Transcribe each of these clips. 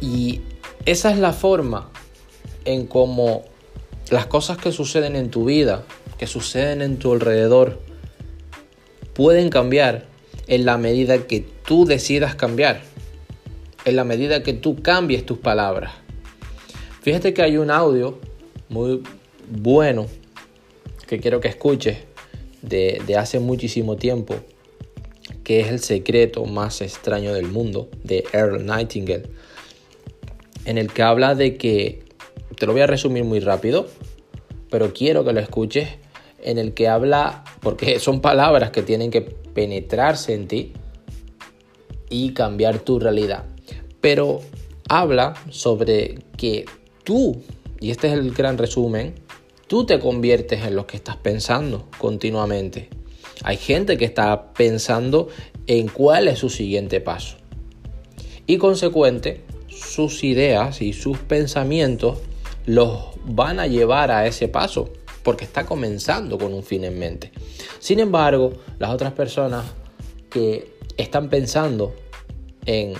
Y esa es la forma en cómo las cosas que suceden en tu vida, que suceden en tu alrededor, pueden cambiar en la medida que tú decidas cambiar, en la medida que tú cambies tus palabras. Fíjate que hay un audio muy bueno que quiero que escuches de, de hace muchísimo tiempo, que es el secreto más extraño del mundo, de Earl Nightingale, en el que habla de que, te lo voy a resumir muy rápido, pero quiero que lo escuches, en el que habla, porque son palabras que tienen que penetrarse en ti y cambiar tu realidad. Pero habla sobre que tú, y este es el gran resumen, tú te conviertes en lo que estás pensando continuamente. Hay gente que está pensando en cuál es su siguiente paso. Y consecuente, sus ideas y sus pensamientos los van a llevar a ese paso, porque está comenzando con un fin en mente. Sin embargo, las otras personas que están pensando en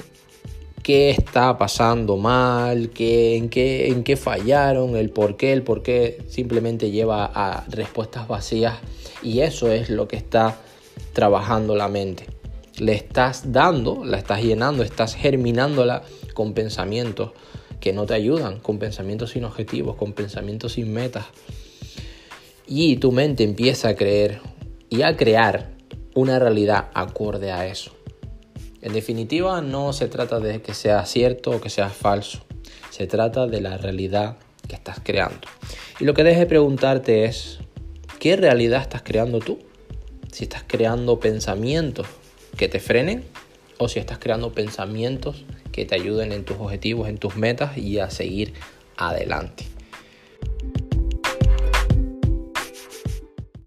qué está pasando mal, qué, en, qué, en qué fallaron, el por qué, el por qué simplemente lleva a respuestas vacías y eso es lo que está trabajando la mente. Le estás dando, la estás llenando, estás germinándola con pensamientos que no te ayudan, con pensamientos sin objetivos, con pensamientos sin metas. Y tu mente empieza a creer y a crear una realidad acorde a eso. En definitiva, no se trata de que sea cierto o que sea falso. Se trata de la realidad que estás creando. Y lo que debes de preguntarte es, ¿qué realidad estás creando tú? Si estás creando pensamientos que te frenen o si estás creando pensamientos que te ayuden en tus objetivos, en tus metas y a seguir adelante.